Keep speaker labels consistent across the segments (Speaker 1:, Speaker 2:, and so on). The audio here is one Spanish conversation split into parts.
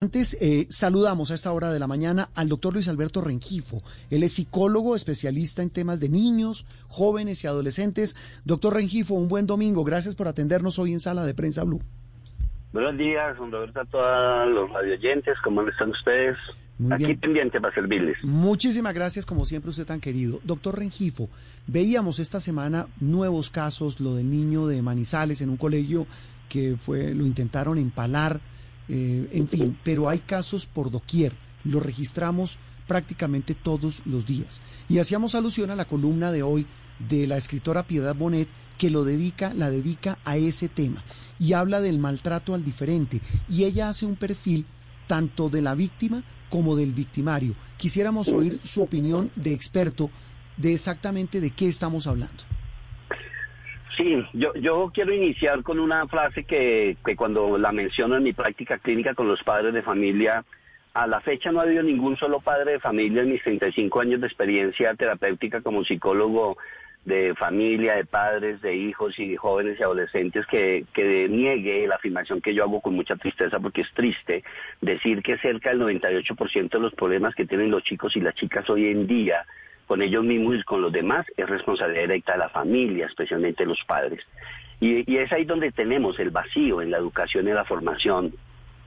Speaker 1: Antes eh, saludamos a esta hora de la mañana al doctor Luis Alberto Rengifo. Él es psicólogo, especialista en temas de niños, jóvenes y adolescentes. Doctor Rengifo, un buen domingo. Gracias por atendernos hoy en Sala de Prensa Blue.
Speaker 2: Buenos días, don Roberto, a todos los radioyentes. ¿Cómo están ustedes? Aquí pendiente para servirles.
Speaker 1: Muchísimas gracias, como siempre, usted tan querido. Doctor Rengifo, veíamos esta semana nuevos casos, lo del niño de Manizales en un colegio que fue, lo intentaron empalar eh, en fin, pero hay casos por doquier, los registramos prácticamente todos los días. Y hacíamos alusión a la columna de hoy de la escritora Piedad Bonet, que lo dedica, la dedica a ese tema y habla del maltrato al diferente. Y ella hace un perfil tanto de la víctima como del victimario. Quisiéramos oír su opinión de experto de exactamente de qué estamos hablando.
Speaker 2: Sí, yo, yo quiero iniciar con una frase que, que cuando la menciono en mi práctica clínica con los padres de familia, a la fecha no ha habido ningún solo padre de familia en mis 35 años de experiencia terapéutica como psicólogo de familia, de padres, de hijos y jóvenes y adolescentes que, que niegue la afirmación que yo hago con mucha tristeza porque es triste decir que cerca del 98% de los problemas que tienen los chicos y las chicas hoy en día con ellos mismos y con los demás es responsabilidad directa de la familia, especialmente los padres. Y, y es ahí donde tenemos el vacío en la educación y la formación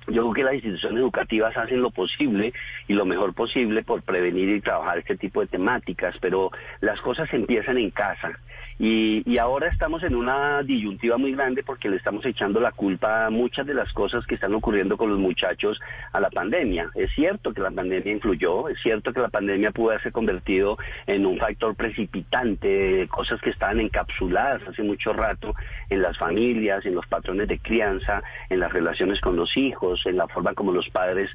Speaker 2: yo creo que las instituciones educativas hacen lo posible y lo mejor posible por prevenir y trabajar este tipo de temáticas, pero las cosas empiezan en casa. Y, y, ahora estamos en una disyuntiva muy grande porque le estamos echando la culpa a muchas de las cosas que están ocurriendo con los muchachos a la pandemia. Es cierto que la pandemia influyó, es cierto que la pandemia pudo haberse convertido en un factor precipitante cosas que estaban encapsuladas hace mucho rato en las familias, en los patrones de crianza, en las relaciones con los hijos en la forma como los padres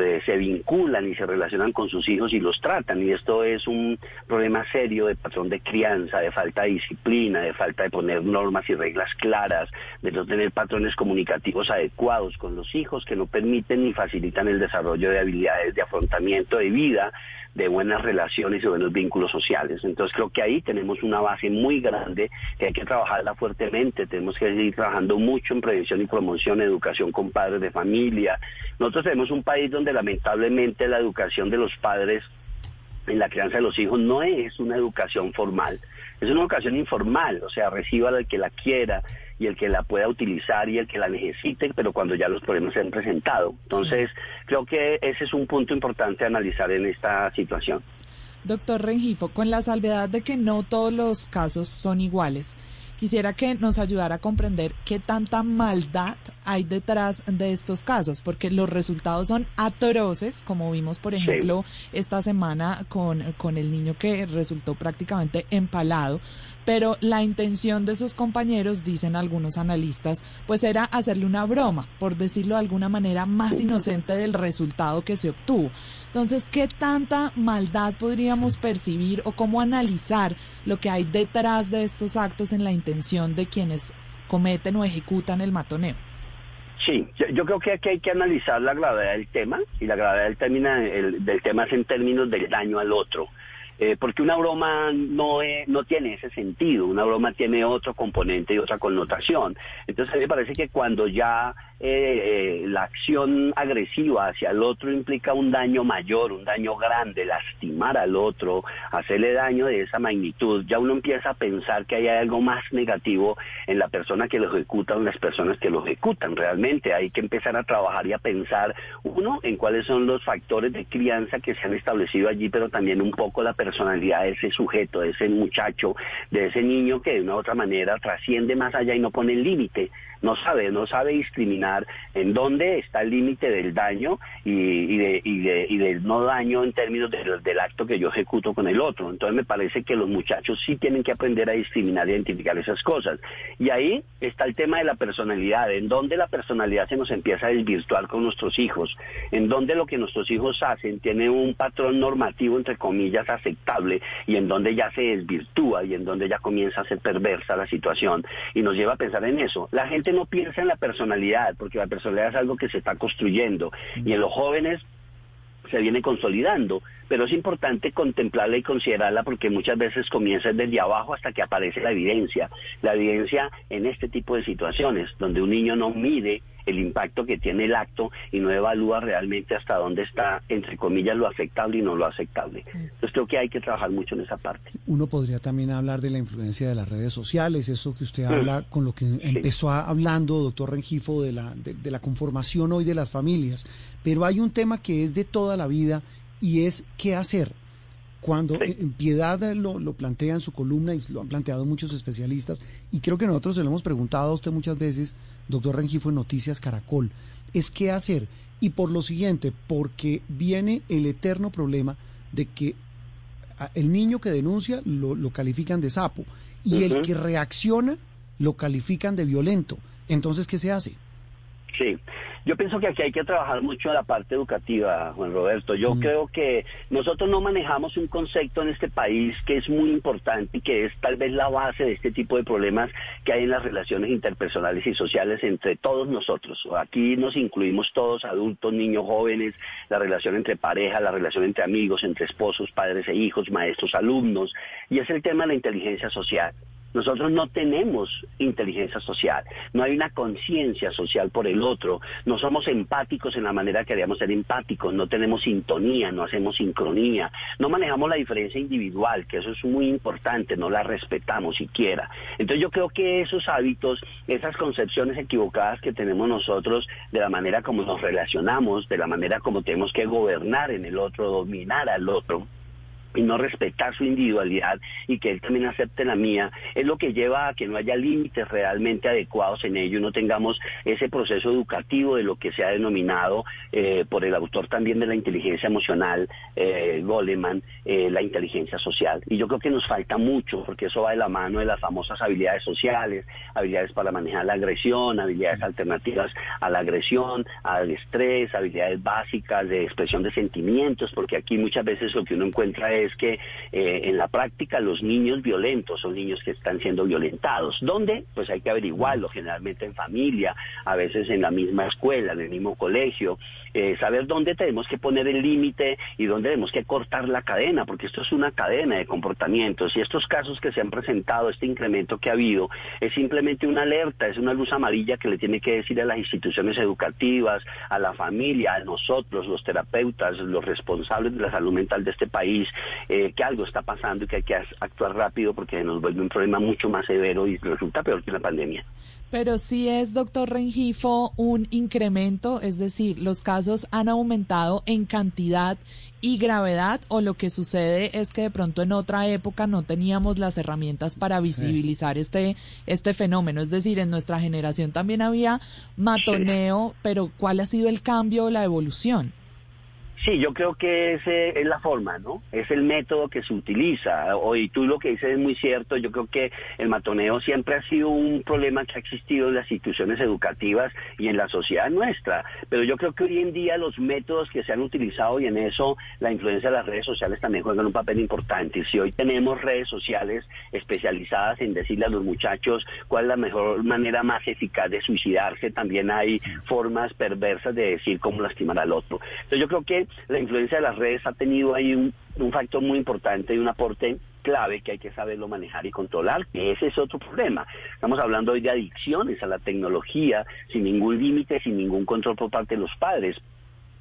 Speaker 2: eh, se vinculan y se relacionan con sus hijos y los tratan. Y esto es un problema serio de patrón de crianza, de falta de disciplina, de falta de poner normas y reglas claras, de no tener patrones comunicativos adecuados con los hijos que no permiten ni facilitan el desarrollo de habilidades de afrontamiento de vida de buenas relaciones y buenos vínculos sociales. Entonces creo que ahí tenemos una base muy grande que hay que trabajarla fuertemente, tenemos que seguir trabajando mucho en prevención y promoción, educación con padres de familia. Nosotros tenemos un país donde lamentablemente la educación de los padres en la crianza de los hijos no es una educación formal, es una educación informal, o sea, reciba al que la quiera y el que la pueda utilizar y el que la necesite, pero cuando ya los problemas se han presentado. Entonces, creo que ese es un punto importante a analizar en esta situación.
Speaker 3: Doctor Rengifo, con la salvedad de que no todos los casos son iguales, quisiera que nos ayudara a comprender qué tanta maldad hay detrás de estos casos, porque los resultados son atroces, como vimos, por ejemplo, esta semana con, con el niño que resultó prácticamente empalado, pero la intención de sus compañeros, dicen algunos analistas, pues era hacerle una broma, por decirlo de alguna manera más inocente del resultado que se obtuvo. Entonces, ¿qué tanta maldad podríamos percibir o cómo analizar lo que hay detrás de estos actos en la intención de quienes cometen o ejecutan el matoneo?
Speaker 2: Sí, yo, creo que aquí hay que analizar la gravedad del tema y la gravedad del, tema, del tema es en términos del daño al otro. Eh, porque una broma no, no tiene ese sentido, una broma tiene otro componente y otra connotación. Entonces me parece que cuando ya eh, eh, la acción agresiva hacia el otro implica un daño mayor, un daño grande, lastimar al otro, hacerle daño de esa magnitud, ya uno empieza a pensar que hay algo más negativo en la persona que lo ejecuta o en las personas que lo ejecutan. Realmente hay que empezar a trabajar y a pensar, uno, en cuáles son los factores de crianza que se han establecido allí, pero también un poco la personalidad de ese sujeto, de ese muchacho, de ese niño que de una u otra manera trasciende más allá y no pone límite no sabe, no sabe discriminar en dónde está el límite del daño y, de, y, del no daño en términos del acto que yo ejecuto con el otro. Entonces me parece que los muchachos sí tienen que aprender a discriminar e identificar esas cosas. Y ahí está el tema de la personalidad, en dónde la personalidad se nos empieza a desvirtuar con nuestros hijos, en dónde lo que nuestros hijos hacen tiene un patrón normativo, entre comillas, aceptable, y en dónde ya se desvirtúa y en dónde ya comienza a ser perversa la situación. Y nos lleva a pensar en eso. La gente no piensa en la personalidad, porque la personalidad es algo que se está construyendo. Y en los jóvenes se viene consolidando, pero es importante contemplarla y considerarla porque muchas veces comienza desde abajo hasta que aparece la evidencia. La evidencia en este tipo de situaciones, donde un niño no mide el impacto que tiene el acto y no evalúa realmente hasta dónde está, entre comillas, lo aceptable y no lo aceptable. Entonces creo que hay que trabajar mucho en esa parte.
Speaker 1: Uno podría también hablar de la influencia de las redes sociales, eso que usted habla con lo que empezó hablando, doctor Rengifo, de la, de, la conformación hoy de las familias. Pero hay un tema que es de toda la vida y es qué hacer. Cuando en Piedad lo, lo, plantea en su columna y lo han planteado muchos especialistas, y creo que nosotros se lo hemos preguntado a usted muchas veces, doctor Rengifo en Noticias Caracol, es qué hacer. Y por lo siguiente, porque viene el eterno problema de que el niño que denuncia lo, lo califican de sapo y el que reacciona lo califican de violento. Entonces, ¿qué se hace?
Speaker 2: Sí, yo pienso que aquí hay que trabajar mucho en la parte educativa, Juan Roberto. Yo mm. creo que nosotros no manejamos un concepto en este país que es muy importante y que es tal vez la base de este tipo de problemas que hay en las relaciones interpersonales y sociales entre todos nosotros. Aquí nos incluimos todos, adultos, niños, jóvenes, la relación entre pareja, la relación entre amigos, entre esposos, padres e hijos, maestros, alumnos, y es el tema de la inteligencia social. Nosotros no tenemos inteligencia social, no hay una conciencia social por el otro, no somos empáticos en la manera que debemos ser empáticos, no tenemos sintonía, no hacemos sincronía, no manejamos la diferencia individual, que eso es muy importante, no la respetamos siquiera. Entonces yo creo que esos hábitos, esas concepciones equivocadas que tenemos nosotros de la manera como nos relacionamos, de la manera como tenemos que gobernar en el otro, dominar al otro, y no respetar su individualidad y que él también acepte la mía, es lo que lleva a que no haya límites realmente adecuados en ello no tengamos ese proceso educativo de lo que se ha denominado eh, por el autor también de la inteligencia emocional, eh, Goleman, eh, la inteligencia social. Y yo creo que nos falta mucho porque eso va de la mano de las famosas habilidades sociales, habilidades para manejar la agresión, habilidades alternativas a la agresión, al estrés, habilidades básicas de expresión de sentimientos, porque aquí muchas veces lo que uno encuentra es es que eh, en la práctica los niños violentos son niños que están siendo violentados. ¿Dónde? Pues hay que averiguarlo, generalmente en familia, a veces en la misma escuela, en el mismo colegio, eh, saber dónde tenemos que poner el límite y dónde tenemos que cortar la cadena, porque esto es una cadena de comportamientos y estos casos que se han presentado, este incremento que ha habido, es simplemente una alerta, es una luz amarilla que le tiene que decir a las instituciones educativas, a la familia, a nosotros, los terapeutas, los responsables de la salud mental de este país, eh, que algo está pasando y que hay que actuar rápido porque nos vuelve un problema mucho más severo y resulta peor que la pandemia.
Speaker 3: Pero sí es, doctor Rengifo, un incremento, es decir, los casos han aumentado en cantidad y gravedad o lo que sucede es que de pronto en otra época no teníamos las herramientas para visibilizar este, este fenómeno. Es decir, en nuestra generación también había matoneo, pero ¿cuál ha sido el cambio o la evolución?
Speaker 2: Sí, yo creo que ese es la forma, ¿no? Es el método que se utiliza. Hoy tú lo que dices es muy cierto. Yo creo que el matoneo siempre ha sido un problema que ha existido en las instituciones educativas y en la sociedad nuestra. Pero yo creo que hoy en día los métodos que se han utilizado y en eso la influencia de las redes sociales también juegan un papel importante. Si hoy tenemos redes sociales especializadas en decirle a los muchachos cuál es la mejor manera más eficaz de suicidarse, también hay formas perversas de decir cómo lastimar al otro. Entonces yo creo que la influencia de las redes ha tenido ahí un, factor muy importante y un aporte clave que hay que saberlo manejar y controlar, que ese es otro problema. Estamos hablando hoy de adicciones a la tecnología sin ningún límite, sin ningún control por parte de los padres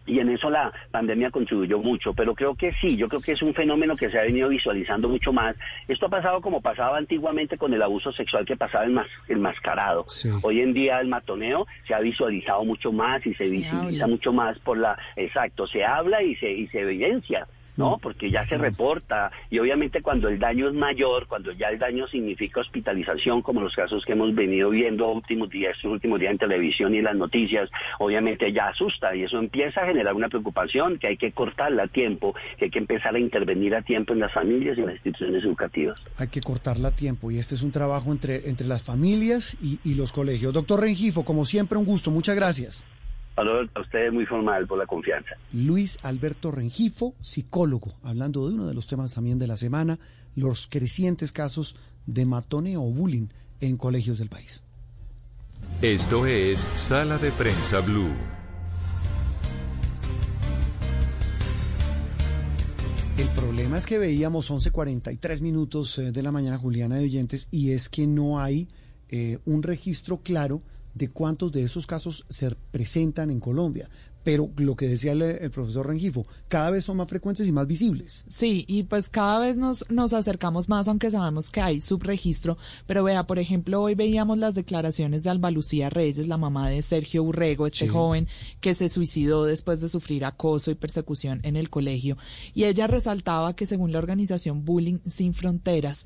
Speaker 2: y en eso la pandemia contribuyó mucho, pero creo que sí, yo creo que es un fenómeno que se ha venido visualizando mucho más. Esto ha pasado como pasaba antiguamente con el abuso sexual que pasaba el, mas, el mascarado. Hoy en día el matoneo se ha visualizado mucho más y se, visibiliza mucho más por la, exacto, se habla y se, y se evidencia. ¿No? Porque ya se reporta y obviamente cuando el daño es mayor, cuando ya el daño significa hospitalización, como los casos que hemos venido viendo últimos días, estos últimos días en televisión y en las noticias, obviamente ya asusta y eso empieza a generar una preocupación que hay que cortarla a tiempo, que hay que empezar a intervenir a tiempo en las familias y en las instituciones educativas.
Speaker 1: Hay que cortarla a tiempo y este es un trabajo entre, entre las familias y, y los colegios. Doctor Rengifo, como siempre, un gusto. Muchas gracias.
Speaker 2: A usted muy formal por la confianza.
Speaker 1: Luis Alberto Rengifo, psicólogo, hablando de uno de los temas también de la semana, los crecientes casos de matoneo o bullying en colegios del país.
Speaker 4: Esto es Sala de Prensa Blue.
Speaker 1: El problema es que veíamos 11.43 minutos eh, de la mañana, Juliana de Oyentes, y es que no hay eh, un registro claro de cuántos de esos casos se presentan en Colombia. Pero lo que decía el, el, profesor Rengifo, cada vez son más frecuentes y más visibles.
Speaker 3: Sí, y pues cada vez nos, nos acercamos más, aunque sabemos que hay subregistro. Pero vea, por ejemplo, hoy veíamos las declaraciones de Alba Lucía Reyes, la mamá de Sergio Urrego, este sí. joven que se suicidó después de sufrir acoso y persecución en el colegio. Y ella resaltaba que según la organización Bullying Sin Fronteras,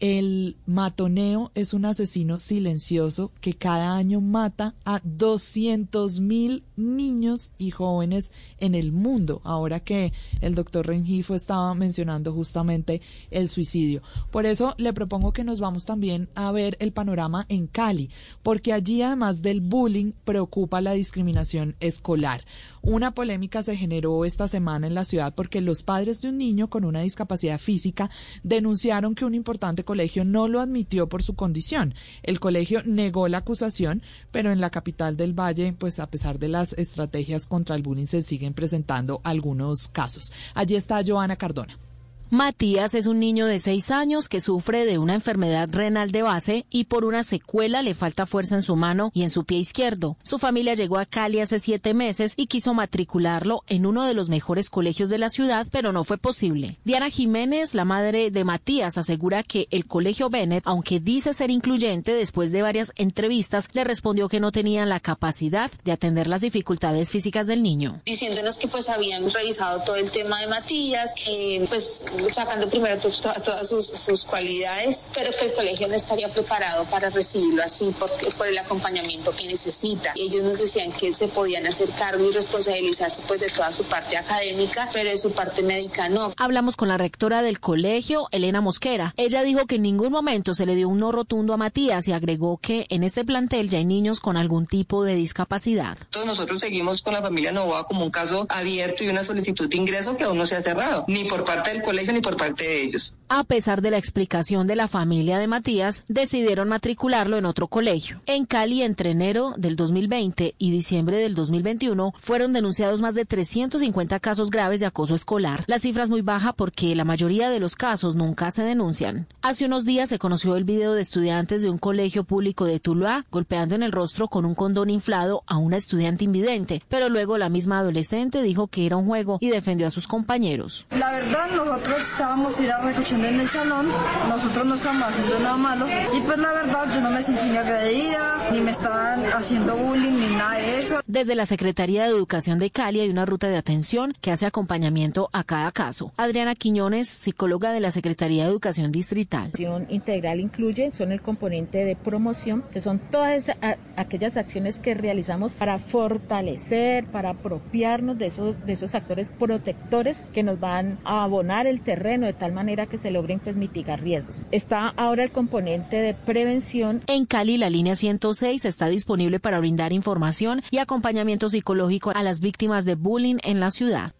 Speaker 3: el matoneo es un asesino silencioso que cada año mata a 200 mil niños y jóvenes en el mundo. Ahora que el doctor Rengifo estaba mencionando justamente el suicidio. Por eso le propongo que nos vamos también a ver el panorama en Cali, porque allí además del bullying preocupa la discriminación escolar. Una polémica se generó esta semana en la ciudad porque los padres de un niño con una discapacidad física denunciaron que un importante colegio no lo admitió por su condición. El colegio negó la acusación, pero en la capital del Valle, pues a pesar de las estrategias contra el bullying, se siguen presentando algunos casos. Allí está Joana Cardona.
Speaker 5: Matías es un niño de seis años que sufre de una enfermedad renal de base y por una secuela le falta fuerza en su mano y en su pie izquierdo. Su familia llegó a Cali hace siete meses y quiso matricularlo en uno de los mejores colegios de la ciudad, pero no fue posible. Diana Jiménez, la madre de Matías, asegura que el colegio Bennett, aunque dice ser incluyente, después de varias entrevistas, le respondió que no tenían la capacidad de atender las dificultades físicas del niño.
Speaker 6: Diciéndonos que pues habían revisado todo el tema de Matías, que pues sacando primero to to todas sus, sus, cualidades, pero que el colegio no estaría preparado para recibirlo así porque, por el acompañamiento que necesita. Ellos nos decían que se podían hacer cargo y responsabilizarse pues de toda su parte académica, pero de su parte médica no.
Speaker 5: Hablamos con la rectora del colegio, Elena Mosquera. Ella dijo que en ningún momento se le dio un no rotundo a Matías y agregó que en este plantel ya hay niños con algún tipo de discapacidad.
Speaker 7: Todos nosotros seguimos con la familia Novoa como un caso abierto y una solicitud de ingreso que aún no se ha cerrado, ni por parte del colegio ni por parte de ellos.
Speaker 5: A pesar de la explicación de la familia de Matías, decidieron matricularlo en otro colegio. En Cali, entre enero del 2020 y diciembre del 2021, fueron denunciados más de 350 casos graves de acoso escolar. La cifra es muy baja porque la mayoría de los casos nunca se denuncian. Hace unos días se conoció el video de estudiantes de un colegio público de Tuluá golpeando en el rostro con un condón inflado a una estudiante invidente, pero luego la misma adolescente dijo que era un juego y defendió a sus compañeros.
Speaker 8: La verdad, nosotros estábamos ir a recogiendo en el salón, nosotros no estábamos haciendo nada malo y pues la verdad yo no me sentí ni agredida, ni me estaban haciendo bullying, ni nada de eso.
Speaker 5: Desde la Secretaría de Educación de Cali hay una ruta de atención que hace acompañamiento a cada caso. Adriana Quiñones, psicóloga de la Secretaría de Educación Distrital.
Speaker 9: La integral incluye, son el componente de promoción, que son todas a, aquellas acciones que realizamos para fortalecer, para apropiarnos de esos, de esos factores protectores que nos van a abonar el terreno de tal manera que se logren pues, mitigar riesgos. Está ahora el componente de prevención.
Speaker 5: En Cali, la línea 106 está disponible para brindar información y acompañamiento psicológico a las víctimas de bullying en la ciudad.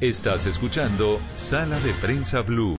Speaker 4: Estás escuchando Sala de Prensa Blue.